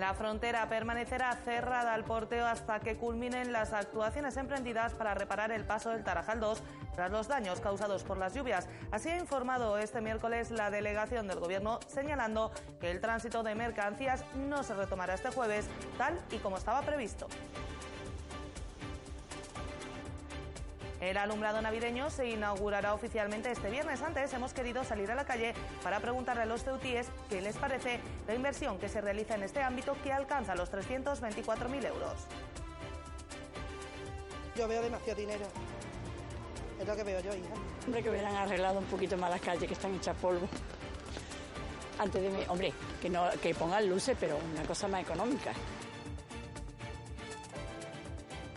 La frontera permanecerá cerrada al porteo hasta que culminen las actuaciones emprendidas para reparar el paso del Tarajal 2 tras los daños causados por las lluvias. Así ha informado este miércoles la delegación del Gobierno, señalando que el tránsito de mercancías no se retomará este jueves, tal y como estaba previsto. El alumbrado navideño se inaugurará oficialmente este viernes. Antes hemos querido salir a la calle para preguntarle a los ceutíes qué les parece la inversión que se realiza en este ámbito que alcanza los 324.000 euros. Yo veo demasiado dinero. Es lo que veo yo, hija. Hombre, que hubieran arreglado un poquito más las calles que están hechas polvo. Antes de mí, hombre, que, no, que pongan luces, pero una cosa más económica.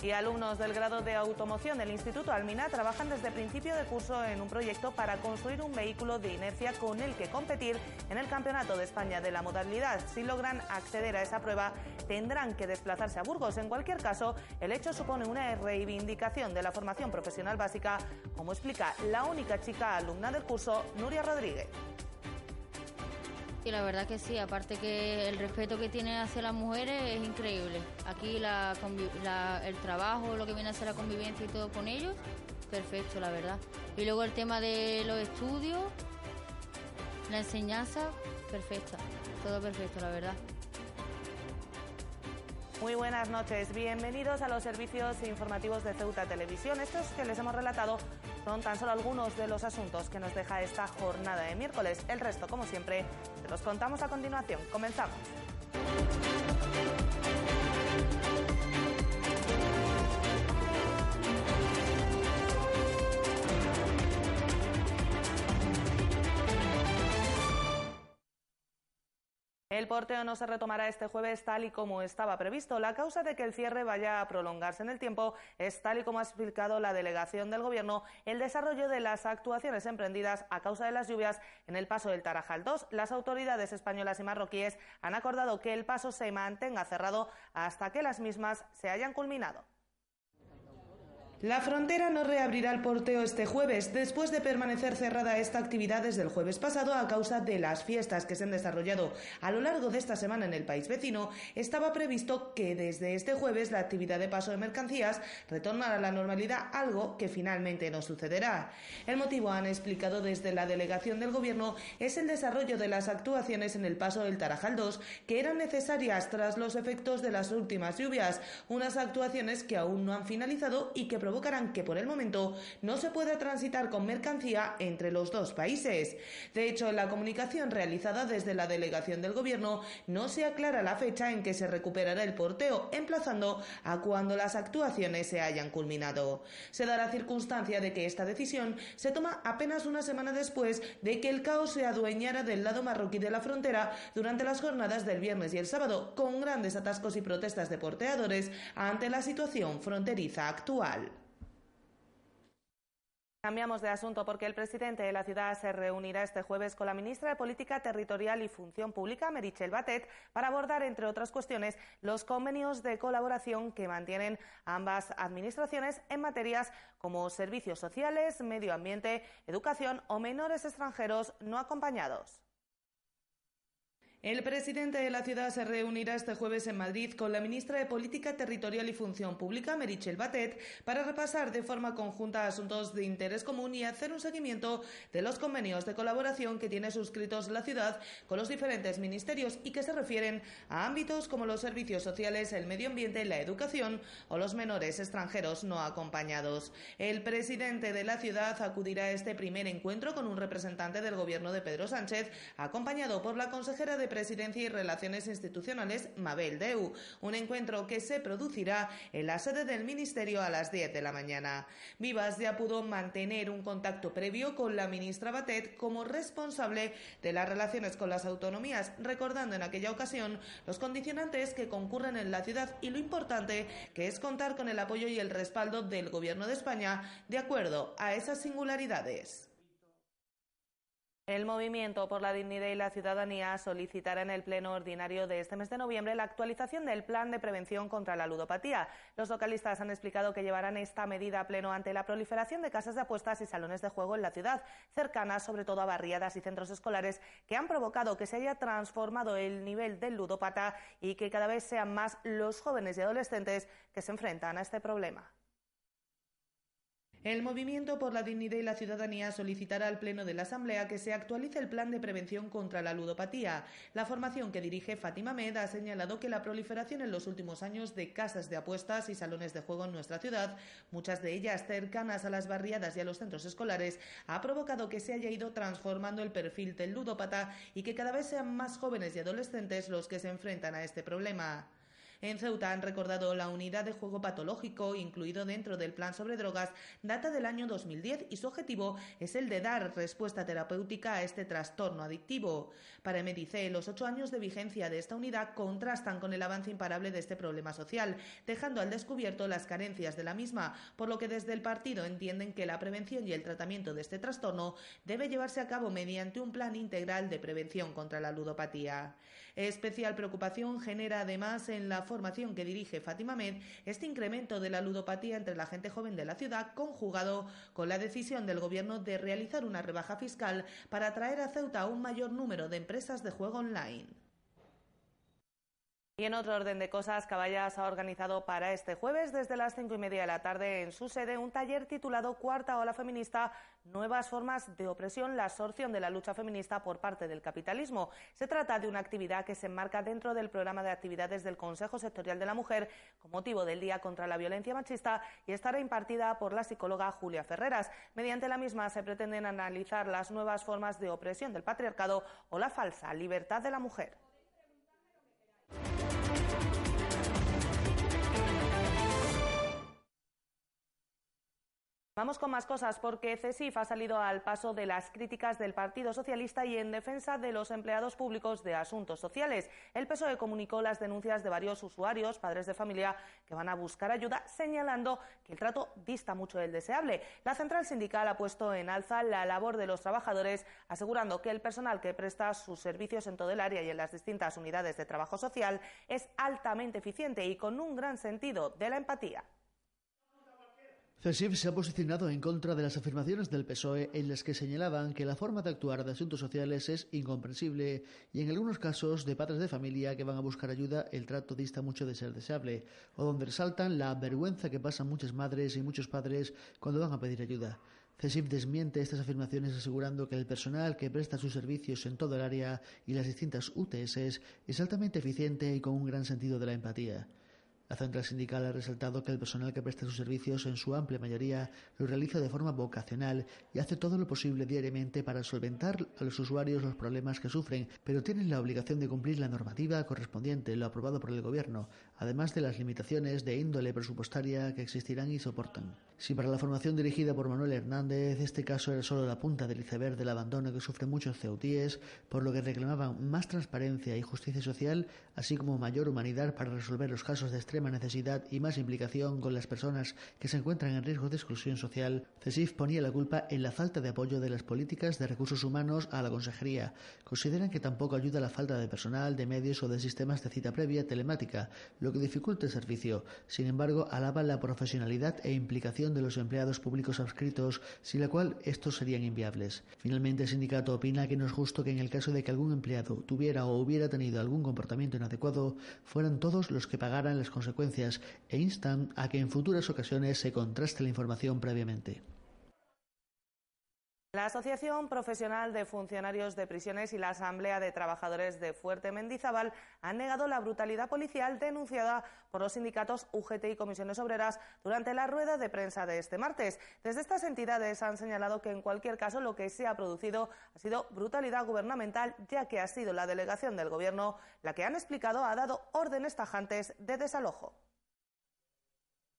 Y alumnos del grado de automoción del Instituto Almina trabajan desde principio de curso en un proyecto para construir un vehículo de inercia con el que competir en el Campeonato de España de la modalidad. Si logran acceder a esa prueba, tendrán que desplazarse a Burgos. En cualquier caso, el hecho supone una reivindicación de la formación profesional básica, como explica la única chica alumna del curso, Nuria Rodríguez. Y la verdad que sí, aparte que el respeto que tiene hacia las mujeres es increíble. Aquí la- el trabajo, lo que viene a ser la convivencia y todo con ellos, perfecto, la verdad. Y luego el tema de los estudios, la enseñanza, perfecta, todo perfecto, la verdad. Muy buenas noches, bienvenidos a los servicios informativos de Ceuta Televisión. Estos que les hemos relatado son tan solo algunos de los asuntos que nos deja esta jornada de miércoles. El resto, como siempre, se los contamos a continuación. Comenzamos. El porteo no se retomará este jueves tal y como estaba previsto. La causa de que el cierre vaya a prolongarse en el tiempo es, tal y como ha explicado la delegación del Gobierno, el desarrollo de las actuaciones emprendidas a causa de las lluvias en el paso del Tarajal 2. Las autoridades españolas y marroquíes han acordado que el paso se mantenga cerrado hasta que las mismas se hayan culminado. La frontera no reabrirá el porteo este jueves, después de permanecer cerrada esta actividad desde el jueves pasado a causa de las fiestas que se han desarrollado a lo largo de esta semana en el país vecino. Estaba previsto que desde este jueves la actividad de paso de mercancías retornara a la normalidad, algo que finalmente no sucederá. El motivo, han explicado desde la delegación del Gobierno, es el desarrollo de las actuaciones en el paso del Tarajal 2 que eran necesarias tras los efectos de las últimas lluvias, unas actuaciones que aún no han finalizado y que provocarán que por el momento no se pueda transitar con mercancía entre los dos países. De hecho, en la comunicación realizada desde la delegación del Gobierno no se aclara la fecha en que se recuperará el porteo, emplazando a cuando las actuaciones se hayan culminado. Se da la circunstancia de que esta decisión se toma apenas una semana después de que el caos se adueñara del lado marroquí de la frontera durante las jornadas del viernes y el sábado, con grandes atascos y protestas de porteadores ante la situación fronteriza actual. Cambiamos de asunto porque el presidente de la ciudad se reunirá este jueves con la ministra de Política Territorial y Función Pública, Merichel Batet, para abordar, entre otras cuestiones, los convenios de colaboración que mantienen ambas administraciones en materias como servicios sociales, medio ambiente, educación o menores extranjeros no acompañados. El presidente de la ciudad se reunirá este jueves en Madrid con la ministra de Política Territorial y Función Pública, Merichel Batet, para repasar de forma conjunta asuntos de interés común y hacer un seguimiento de los convenios de colaboración que tiene suscritos la ciudad con los diferentes ministerios y que se refieren a ámbitos como los servicios sociales, el medio ambiente, la educación o los menores extranjeros no acompañados. El presidente de la ciudad acudirá a este primer encuentro con un representante del gobierno de Pedro Sánchez, acompañado por la consejera de Presidencia y Relaciones Institucionales, Mabel Deu. Un encuentro que se producirá en la sede del Ministerio a las 10 de la mañana. Vivas ya pudo mantener un contacto previo con la ministra Batet como responsable de las relaciones con las autonomías, recordando en aquella ocasión los condicionantes que concurren en la ciudad y lo importante que es contar con el apoyo y el respaldo del Gobierno de España de acuerdo a esas singularidades. El Movimiento por la Dignidad y la Ciudadanía solicitará en el Pleno Ordinario de este mes de noviembre la actualización del Plan de Prevención contra la Ludopatía. Los localistas han explicado que llevarán esta medida a pleno ante la proliferación de casas de apuestas y salones de juego en la ciudad, cercanas sobre todo a barriadas y centros escolares, que han provocado que se haya transformado el nivel del ludópata y que cada vez sean más los jóvenes y adolescentes que se enfrentan a este problema. El Movimiento por la Dignidad y la Ciudadanía solicitará al Pleno de la Asamblea que se actualice el plan de prevención contra la ludopatía. La formación que dirige Fátima Med ha señalado que la proliferación en los últimos años de casas de apuestas y salones de juego en nuestra ciudad, muchas de ellas cercanas a las barriadas y a los centros escolares, ha provocado que se haya ido transformando el perfil del ludópata y que cada vez sean más jóvenes y adolescentes los que se enfrentan a este problema. En Ceuta han recordado la unidad de juego patológico incluido dentro del plan sobre drogas data del año 2010 y su objetivo es el de dar respuesta terapéutica a este trastorno adictivo. Para Medice, los ocho años de vigencia de esta unidad contrastan con el avance imparable de este problema social, dejando al descubierto las carencias de la misma, por lo que desde el partido entienden que la prevención y el tratamiento de este trastorno debe llevarse a cabo mediante un plan integral de prevención contra la ludopatía. Especial preocupación genera además en la formación que dirige Fátima Med este incremento de la ludopatía entre la gente joven de la ciudad, conjugado con la decisión del Gobierno de realizar una rebaja fiscal para atraer a Ceuta un mayor número de empresas de juego online. Y en otro orden de cosas, Caballas ha organizado para este jueves, desde las cinco y media de la tarde, en su sede, un taller titulado Cuarta Ola Feminista, Nuevas Formas de Opresión, la absorción de la lucha feminista por parte del capitalismo. Se trata de una actividad que se enmarca dentro del programa de actividades del Consejo Sectorial de la Mujer, con motivo del Día contra la Violencia Machista, y estará impartida por la psicóloga Julia Ferreras. Mediante la misma se pretenden analizar las nuevas formas de opresión del patriarcado o la falsa libertad de la mujer. Vamos con más cosas porque CESIF ha salido al paso de las críticas del Partido Socialista y en defensa de los empleados públicos de asuntos sociales. El PSOE comunicó las denuncias de varios usuarios, padres de familia, que van a buscar ayuda, señalando que el trato dista mucho del deseable. La central sindical ha puesto en alza la labor de los trabajadores, asegurando que el personal que presta sus servicios en todo el área y en las distintas unidades de trabajo social es altamente eficiente y con un gran sentido de la empatía. CESIF se ha posicionado en contra de las afirmaciones del PSOE en las que señalaban que la forma de actuar de asuntos sociales es incomprensible y en algunos casos de padres de familia que van a buscar ayuda el trato dista mucho de ser deseable o donde resaltan la vergüenza que pasan muchas madres y muchos padres cuando van a pedir ayuda. CESIF desmiente estas afirmaciones asegurando que el personal que presta sus servicios en todo el área y las distintas UTS es altamente eficiente y con un gran sentido de la empatía. La central sindical ha resaltado que el personal que presta sus servicios en su amplia mayoría lo realiza de forma vocacional y hace todo lo posible diariamente para solventar a los usuarios los problemas que sufren, pero tienen la obligación de cumplir la normativa correspondiente, lo aprobado por el Gobierno, además de las limitaciones de índole presupuestaria que existirán y soportan. Si para la formación dirigida por Manuel Hernández este caso era solo la punta del iceberg del abandono que sufren muchos ceutíes, por lo que reclamaban más transparencia y justicia social, así como mayor humanidad para resolver los casos de extrema necesidad y más implicación con las personas que se encuentran en riesgo de exclusión social, CESIF ponía la culpa en la falta de apoyo de las políticas de recursos humanos a la consejería. Consideran que tampoco ayuda la falta de personal, de medios o de sistemas de cita previa telemática, lo que dificulta el servicio. Sin embargo, alaban la profesionalidad e implicación de los empleados públicos adscritos, sin la cual estos serían inviables. Finalmente, el sindicato opina que no es justo que en el caso de que algún empleado tuviera o hubiera tenido algún comportamiento inadecuado, fueran todos los que pagaran las consecuencias e instan a que en futuras ocasiones se contraste la información previamente. La Asociación Profesional de Funcionarios de Prisiones y la Asamblea de Trabajadores de Fuerte Mendizábal han negado la brutalidad policial denunciada por los sindicatos UGT y Comisiones Obreras durante la rueda de prensa de este martes. Desde estas entidades han señalado que en cualquier caso lo que se ha producido ha sido brutalidad gubernamental, ya que ha sido la delegación del Gobierno la que han explicado ha dado órdenes tajantes de desalojo.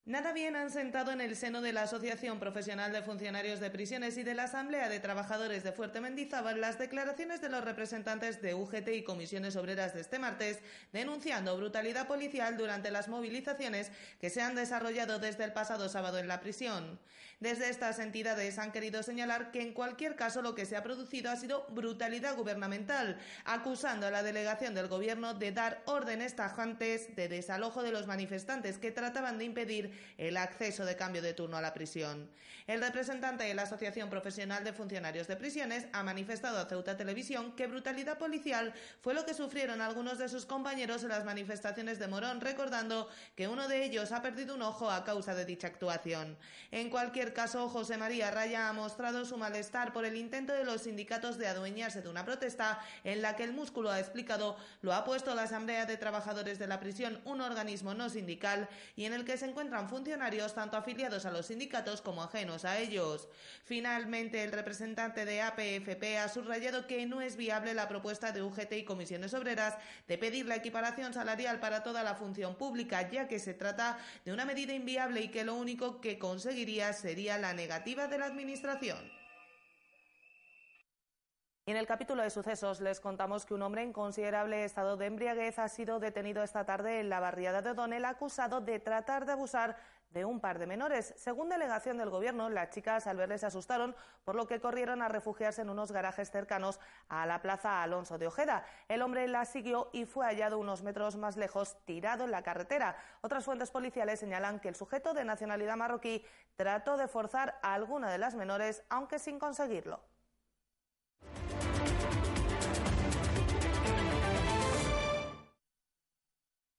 Nada bien han sentado en el seno de la Asociación Profesional de Funcionarios de Prisiones y de la Asamblea de Trabajadores de Fuerte Mendizábal las declaraciones de los representantes de UGT y comisiones obreras de este martes denunciando brutalidad policial durante las movilizaciones que se han desarrollado desde el pasado sábado en la prisión. Desde estas entidades han querido señalar que en cualquier caso lo que se ha producido ha sido brutalidad gubernamental, acusando a la delegación del Gobierno de dar órdenes tajantes de desalojo de los manifestantes que trataban de impedir el acceso de cambio de turno a la prisión. El representante de la Asociación Profesional de Funcionarios de Prisiones ha manifestado a Ceuta Televisión que brutalidad policial fue lo que sufrieron algunos de sus compañeros en las manifestaciones de Morón, recordando que uno de ellos ha perdido un ojo a causa de dicha actuación. En cualquier caso, José María Raya ha mostrado su malestar por el intento de los sindicatos de adueñarse de una protesta en la que el músculo ha explicado lo ha puesto la Asamblea de Trabajadores de la Prisión, un organismo no sindical, y en el que se encuentran funcionarios tanto afiliados a los sindicatos como ajenos a ellos. Finalmente, el representante de APFP ha subrayado que no es viable la propuesta de UGT y comisiones obreras de pedir la equiparación salarial para toda la función pública, ya que se trata de una medida inviable y que lo único que conseguiría sería la negativa de la Administración. Y en el capítulo de sucesos les contamos que un hombre en considerable estado de embriaguez ha sido detenido esta tarde en la barriada de O'Donnell acusado de tratar de abusar de un par de menores. Según delegación del Gobierno, las chicas al verles se asustaron, por lo que corrieron a refugiarse en unos garajes cercanos a la plaza Alonso de Ojeda. El hombre la siguió y fue hallado unos metros más lejos, tirado en la carretera. Otras fuentes policiales señalan que el sujeto de nacionalidad marroquí trató de forzar a alguna de las menores, aunque sin conseguirlo.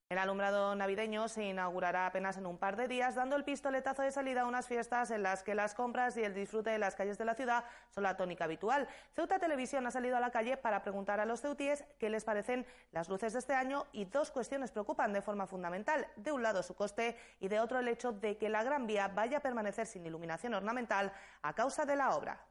El alumbrado navideño se inaugurará apenas en un par de días, dando el pistoletazo de salida a unas fiestas en las que las compras y el disfrute de las calles de la ciudad son la tónica habitual. Ceuta Televisión ha salido a la calle para preguntar a los ceutíes qué les parecen las luces de este año y dos cuestiones preocupan de forma fundamental. De un lado su coste y de otro el hecho de que la Gran Vía vaya a permanecer sin iluminación ornamental a causa de la obra.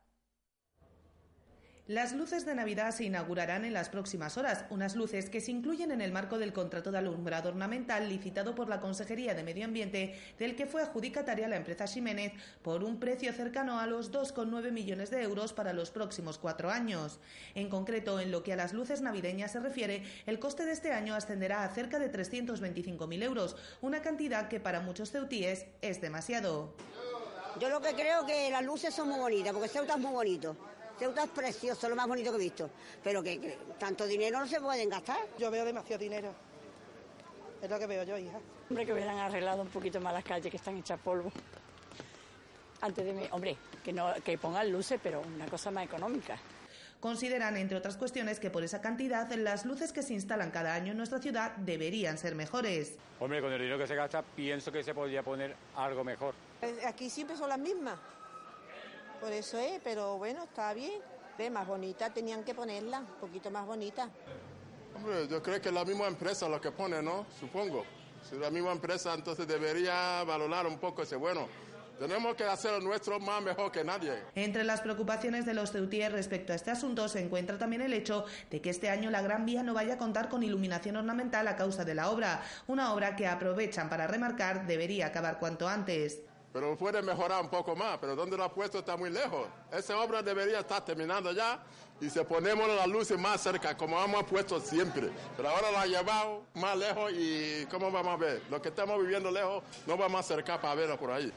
Las luces de Navidad se inaugurarán en las próximas horas, unas luces que se incluyen en el marco del contrato de alumbrado ornamental licitado por la Consejería de Medio Ambiente, del que fue adjudicataria la empresa Ximénez por un precio cercano a los 2,9 millones de euros para los próximos cuatro años. En concreto, en lo que a las luces navideñas se refiere, el coste de este año ascenderá a cerca de 325.000 euros, una cantidad que para muchos ceutíes es demasiado. Yo lo que creo que las luces son muy bonitas, porque Ceuta es muy bonito. Ceuta es precioso, lo más bonito que he visto. Pero que, que tanto dinero no se pueden gastar. Yo veo demasiado dinero. Es lo que veo yo, hija. Hombre, que hubieran arreglado un poquito más las calles que están hechas polvo. Antes de mí, hombre, que, no, que pongan luces, pero una cosa más económica. Consideran, entre otras cuestiones, que por esa cantidad las luces que se instalan cada año en nuestra ciudad deberían ser mejores. Hombre, con el dinero que se gasta, pienso que se podría poner algo mejor. Eh, Aquí siempre son las mismas. Por eso es, pero bueno, está bien. Ve, más bonita tenían que ponerla, un poquito más bonita. Hombre, yo creo que es la misma empresa lo que pone, ¿no? Supongo. Si la misma empresa, entonces debería valorar un poco ese bueno. Tenemos que hacer lo nuestro más mejor que nadie. Entre las preocupaciones de los ceutíes respecto a este asunto se encuentra también el hecho de que este año la Gran Vía no vaya a contar con iluminación ornamental a causa de la obra, una obra que aprovechan para remarcar debería acabar cuanto antes. Pero puede mejorar un poco más, pero donde lo ha puesto está muy lejos. Esa obra debería estar terminando ya y si ponemos las luces más cerca, como hemos puesto siempre. Pero ahora la ha llevado más lejos y ¿cómo vamos a ver? Los que estamos viviendo lejos no vamos a acercar para verlo por ahí.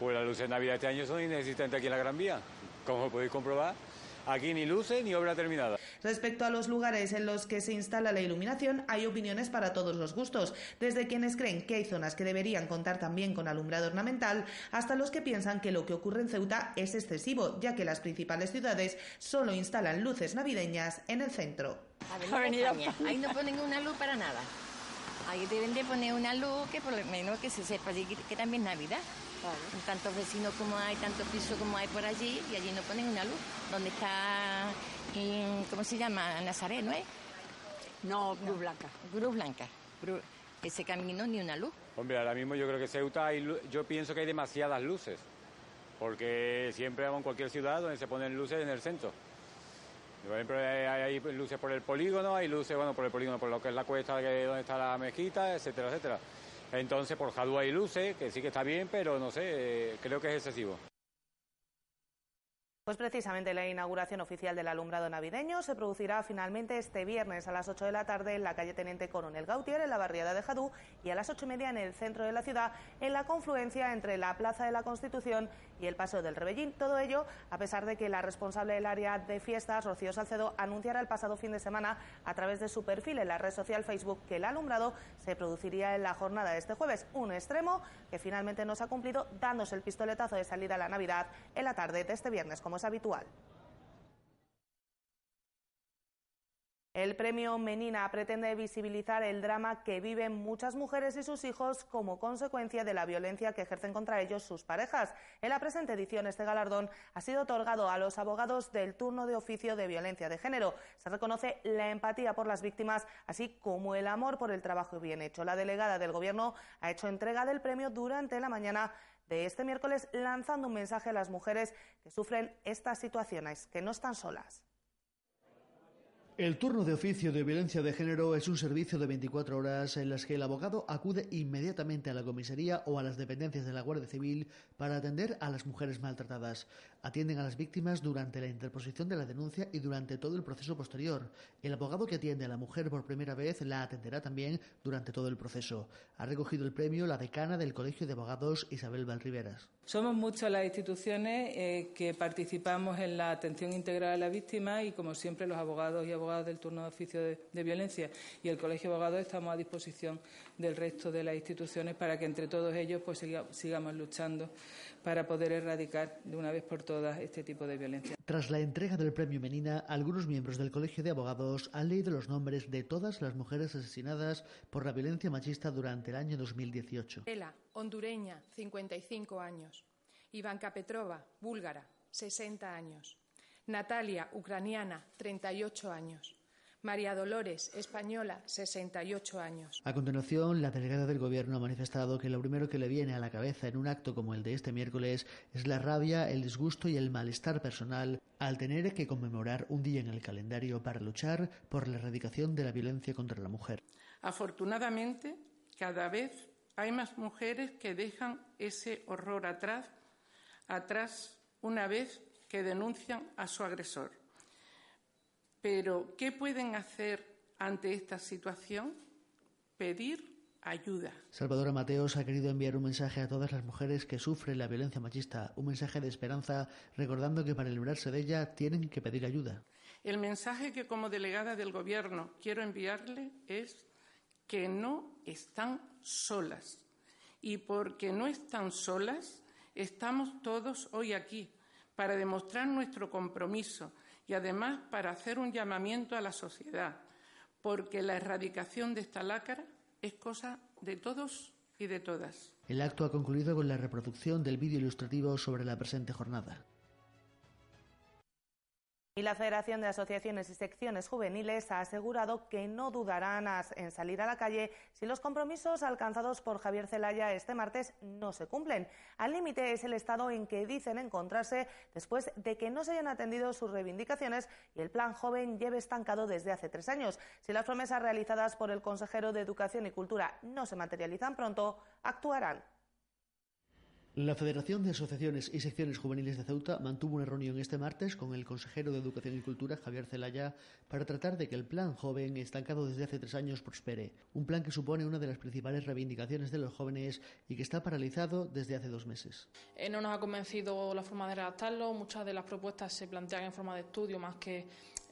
Pues las luces de Navidad este año son inexistentes aquí en la Gran Vía. Como podéis comprobar, aquí ni luces ni obra terminada. Respecto a los lugares en los que se instala la iluminación, hay opiniones para todos los gustos, desde quienes creen que hay zonas que deberían contar también con alumbrado ornamental, hasta los que piensan que lo que ocurre en Ceuta es excesivo, ya que las principales ciudades solo instalan luces navideñas en el centro. Avenida España. Ahí no ponen una luz para nada. Ahí deben de poner una luz que por lo menos que se sepa que, que también es Navidad. Tantos vecinos como hay, tantos pisos como hay por allí, y allí no ponen una luz. ¿Dónde está, mm, cómo se llama? Nazareno, ¿eh? No, Cruz Blanca. Cruz Blanca. Ese camino ni una luz. Hombre, ahora mismo yo creo que Ceuta, hay yo pienso que hay demasiadas luces. Porque siempre vamos en cualquier ciudad donde se ponen luces en el centro. Por ejemplo, hay, hay luces por el polígono, hay luces, bueno, por el polígono, por lo que es la cuesta que- donde está la mezquita, etcétera, etcétera. Entonces, por Jadua y luces, que sí que está bien, pero no sé, eh, creo que es excesivo. Pues precisamente la inauguración oficial del alumbrado navideño se producirá finalmente este viernes a las 8 de la tarde en la calle Teniente Coronel Gautier, en la barriada de Jadú, y a las ocho y media en el centro de la ciudad, en la confluencia entre la Plaza de la Constitución y el Paseo del Rebellín. Todo ello a pesar de que la responsable del área de fiestas, Rocío Salcedo, anunciara el pasado fin de semana a través de su perfil en la red social Facebook que el alumbrado se produciría en la jornada de este jueves. Un extremo que finalmente no se ha cumplido, dándose el pistoletazo de salida a la Navidad en la tarde de este viernes como es habitual. El premio Menina pretende visibilizar el drama que viven muchas mujeres y sus hijos como consecuencia de la violencia que ejercen contra ellos sus parejas. En la presente edición, este galardón ha sido otorgado a los abogados del turno de oficio de violencia de género. Se reconoce la empatía por las víctimas, así como el amor por el trabajo bien hecho. La delegada del Gobierno ha hecho entrega del premio durante la mañana de este miércoles, lanzando un mensaje a las mujeres que sufren estas situaciones, que no están solas. El turno de oficio de violencia de género es un servicio de 24 horas en las que el abogado acude inmediatamente a la comisaría o a las dependencias de la Guardia Civil para atender a las mujeres maltratadas. Atienden a las víctimas durante la interposición de la denuncia y durante todo el proceso posterior. El abogado que atiende a la mujer por primera vez la atenderá también durante todo el proceso. Ha recogido el premio la decana del Colegio de Abogados Isabel Valriveras. Somos muchas las instituciones eh, que participamos en la atención integral a la víctima y, como siempre, los abogados y abogadas del turno de oficio de, de, violencia y el Colegio de Abogados estamos a disposición del resto de las instituciones para que entre todos ellos pues, siga, sigamos luchando para poder erradicar de una vez por todas este tipo de violencia. Tras la entrega del premio Menina, algunos miembros del Colegio de Abogados han leído los nombres de todas las mujeres asesinadas por la violencia machista durante el año 2018. Ela, hondureña, 55 años. Ivanka Petrova, búlgara, 60 años. Natalia, ucraniana, 38 años. María Dolores, española, 68 años. A continuación, la delegada del Gobierno ha manifestado que lo primero que le viene a la cabeza en un acto como el de este miércoles es la rabia, el disgusto y el malestar personal al tener que conmemorar un día en el calendario para luchar por la erradicación de la violencia contra la mujer. Afortunadamente, cada vez hay más mujeres que dejan ese horror atrás, atrás una vez que denuncian a su agresor. Pero, ¿qué pueden hacer ante esta situación? Pedir ayuda. Salvador Mateos ha querido enviar un mensaje a todas las mujeres que sufren la violencia machista, un mensaje de esperanza, recordando que para librarse de ella tienen que pedir ayuda. El mensaje que como delegada del Gobierno quiero enviarle es que no están solas. Y porque no están solas, estamos todos hoy aquí para demostrar nuestro compromiso y además para hacer un llamamiento a la sociedad, porque la erradicación de esta lacra es cosa de todos y de todas. El acto ha concluido con la reproducción del vídeo ilustrativo sobre la presente jornada. Y la Federación de Asociaciones y Secciones Juveniles ha asegurado que no dudarán en salir a la calle si los compromisos alcanzados por Javier Zelaya este martes no se cumplen. Al límite es el estado en que dicen encontrarse después de que no se hayan atendido sus reivindicaciones y el plan joven lleve estancado desde hace tres años. Si las promesas realizadas por el consejero de Educación y Cultura no se materializan pronto, actuarán. La Federación de Asociaciones y Secciones Juveniles de Ceuta mantuvo una reunión este martes con el consejero de Educación y Cultura, Javier Zelaya, para tratar de que el plan joven, estancado desde hace tres años, prospere. Un plan que supone una de las principales reivindicaciones de los jóvenes y que está paralizado desde hace dos meses. Eh, no nos ha convencido la forma de redactarlo. Muchas de las propuestas se plantean en forma de estudio más que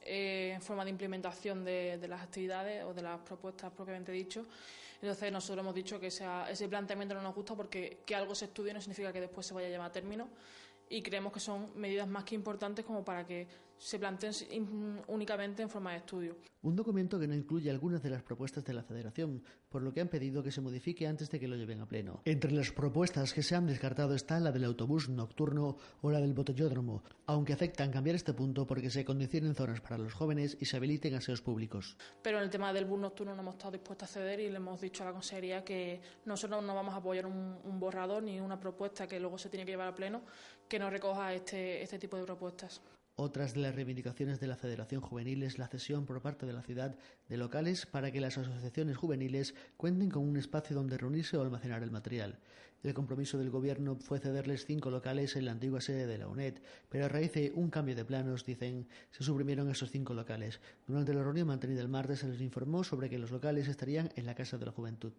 eh, en forma de implementación de, de las actividades o de las propuestas propiamente dicho. Entonces nosotros hemos dicho que ese planteamiento no nos gusta porque que algo se estudie no significa que después se vaya a llevar a término. Y creemos que son medidas más que importantes como para que se planteen únicamente en forma de estudio. Un documento que no incluye algunas de las propuestas de la Federación, por lo que han pedido que se modifique antes de que lo lleven a pleno. Entre las propuestas que se han descartado está la del autobús nocturno o la del botellódromo, aunque aceptan cambiar este punto porque se condicionen zonas para los jóvenes y se habiliten aseos públicos. Pero en el tema del bus nocturno no hemos estado dispuestos a ceder y le hemos dicho a la Consejería que nosotros no vamos a apoyar un, un borrador ni una propuesta que luego se tiene que llevar a pleno que no recoja este, este tipo de propuestas. Otras de las reivindicaciones de la Federación Juvenil es la cesión por parte de la ciudad de locales para que las asociaciones juveniles cuenten con un espacio donde reunirse o almacenar el material. El compromiso del Gobierno fue cederles cinco locales en la antigua sede de la UNED, pero a raíz de un cambio de planos, dicen, se suprimieron esos cinco locales. Durante la reunión mantenida el martes se les informó sobre que los locales estarían en la Casa de la Juventud.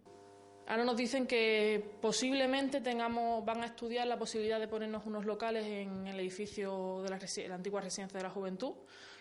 Ahora nos dicen que posiblemente tengamos, van a estudiar la posibilidad de ponernos unos locales en el edificio de la, la antigua residencia de la Juventud,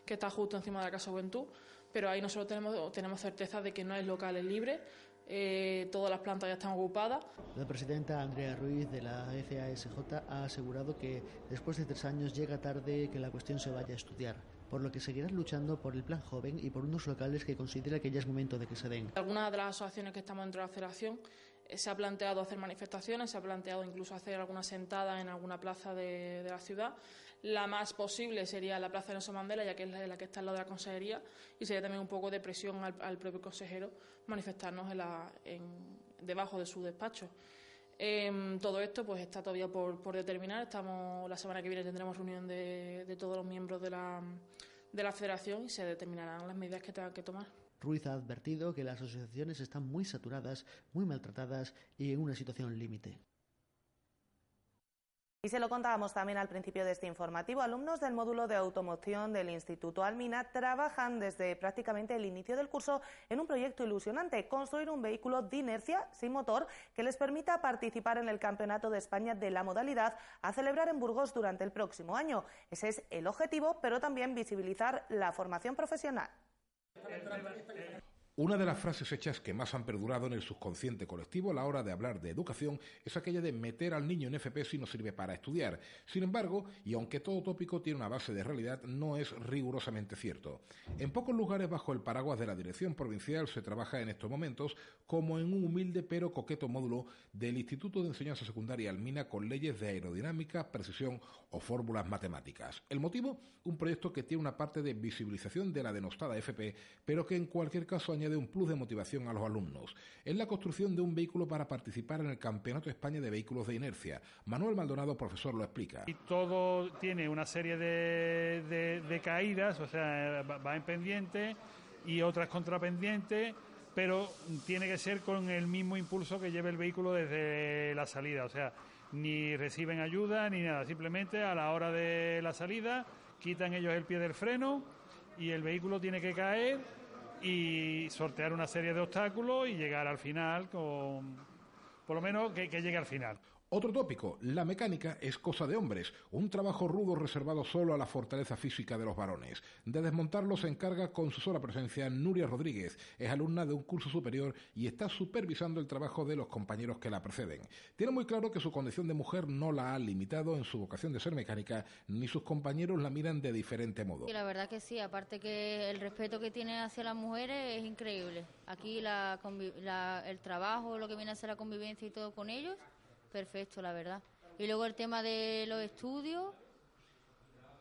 que está justo encima de la Casa Juventud, pero ahí nosotros tenemos, tenemos certeza de que no hay locales libres. Eh, todas las plantas ya están ocupadas. La presidenta Andrea Ruiz de la FASJ ha asegurado que después de tres años llega tarde que la cuestión se vaya a estudiar por lo que seguirán luchando por el plan joven y por unos locales que considera que ya es momento de que se den. Algunas de las asociaciones que estamos dentro de la federación eh, se ha planteado hacer manifestaciones, se ha planteado incluso hacer alguna sentada en alguna plaza de, la ciudad. La más posible sería la plaza de Nelson Mandela, ya que es la, que está al lado de la consejería, y sería también un poco de presión al, propio consejero manifestarnos debajo de su despacho. Em, todo esto pues está todavía por, determinar. Estamos la semana que viene tendremos reunión de, todos los miembros de la, de la federación y se determinarán las medidas que tengan que tomar. Ruiz ha advertido que las asociaciones están muy saturadas, muy maltratadas y en una situación límite. Y se lo contábamos también al principio de este informativo, alumnos del módulo de automoción del Instituto Almina trabajan desde prácticamente el inicio del curso en un proyecto ilusionante, construir un vehículo de inercia sin motor que les permita participar en el Campeonato de España de la modalidad a celebrar en Burgos durante el próximo año. Ese es el objetivo, pero también visibilizar la formación profesional. Una de las frases hechas que más han perdurado en el subconsciente colectivo a la hora de hablar de educación es aquella de meter al niño en FP si no sirve para estudiar. Sin embargo, y aunque todo tópico tiene una base de realidad, no es rigurosamente cierto. En pocos lugares bajo el paraguas de la Dirección Provincial se trabaja en estos momentos como en un humilde pero coqueto módulo del Instituto de Enseñanza Secundaria Almina con leyes de aerodinámica, precisión o fórmulas matemáticas. El motivo, un proyecto que tiene una parte de visibilización de la denostada FP, pero que en cualquier caso añade un plus de motivación a los alumnos. Es la construcción de un vehículo para participar en el Campeonato de España de Vehículos de Inercia. Manuel Maldonado, profesor, lo explica. Todo tiene una serie de, caídas, o sea, va en pendiente y otras contrapendientes pero tiene que ser con el mismo impulso que lleve el vehículo desde la salida, o sea, ni reciben ayuda ni nada, simplemente a la hora de la salida quitan ellos el pie del freno y el vehículo tiene que caer y sortear una serie de obstáculos y llegar al final con, por lo menos que, que llegue al final. Otro tópico, la mecánica es cosa de hombres, un trabajo rudo reservado solo a la fortaleza física de los varones. De desmontarlo se encarga con su sola presencia Nuria Rodríguez, es alumna de un curso superior y está supervisando el trabajo de los compañeros que la preceden. Tiene muy claro que su condición de mujer no la ha limitado en su vocación de ser mecánica, ni sus compañeros la miran de diferente modo. Y la verdad que sí, aparte que el respeto que tiene hacia las mujeres es increíble. Aquí el trabajo, lo que viene a ser la convivencia y todo con ellos perfecto, la verdad. Y luego el tema de los estudios,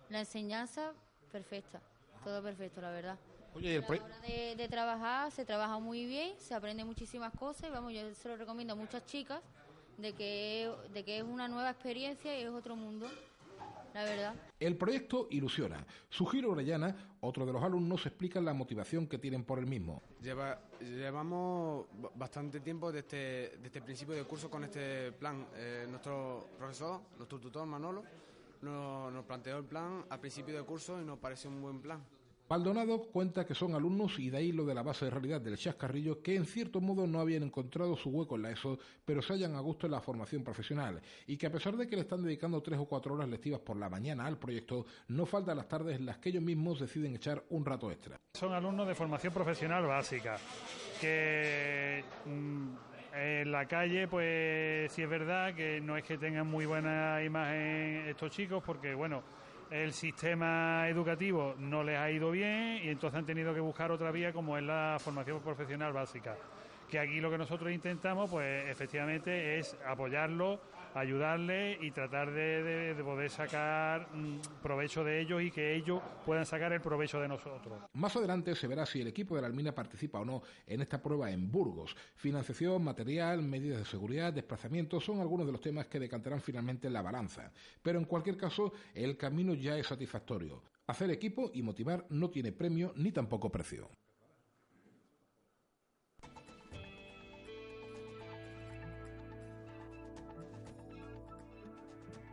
la enseñanza, perfecta, todo perfecto, la verdad. Oye, a la hora de, trabajar se trabaja muy bien, se aprende muchísimas cosas y vamos, yo se lo recomiendo a muchas chicas de que, de que es una nueva experiencia y es otro mundo la verdad. El proyecto ilusiona. Sujiro Orellana, otro de los alumnos, explica la motivación que tienen por el mismo. Lleva, llevamos bastante tiempo desde, desde el principio del curso con este plan. Eh, nuestro profesor, nuestro tutor Manolo, nos, nos planteó el plan al principio del curso y nos pareció un buen plan. Maldonado cuenta que son alumnos y de ahí lo de la base de realidad del chascarrillo que en cierto modo no habían encontrado su hueco en la ESO, pero se hallan a gusto en la formación profesional y que a pesar de que le están dedicando tres o cuatro horas lectivas por la mañana al proyecto, no faltan las tardes en las que ellos mismos deciden echar un rato extra. Son alumnos de formación profesional básica que mm, en la calle, pues sí es verdad que no es que tengan muy buena imagen estos chicos, porque bueno, el sistema educativo no les ha ido bien y entonces han tenido que buscar otra vía como es la formación profesional básica. Que aquí lo que nosotros intentamos, pues efectivamente, es apoyarlo ayudarle y tratar de, poder sacar mm, provecho de ellos y que ellos puedan sacar el provecho de nosotros. Más adelante se verá si el equipo de la Almina participa o no en esta prueba en Burgos. Financiación, material, medidas de seguridad, desplazamientos son algunos de los temas que decantarán finalmente la balanza. Pero en cualquier caso, el camino ya es satisfactorio. Hacer equipo y motivar no tiene premio ni tampoco precio.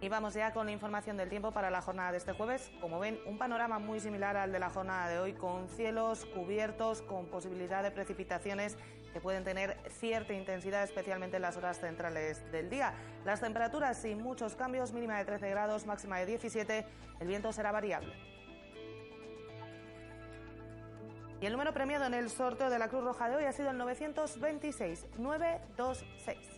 Y vamos ya con la información del tiempo para la jornada de este jueves. Como ven, un panorama muy similar al de la jornada de hoy, con cielos cubiertos, con posibilidad de precipitaciones que pueden tener cierta intensidad, especialmente en las horas centrales del día. Las temperaturas sin muchos cambios, mínima de 13 grados, máxima de 17. El viento será variable. Y el número premiado en el sorteo de la Cruz Roja de hoy ha sido el 926 926.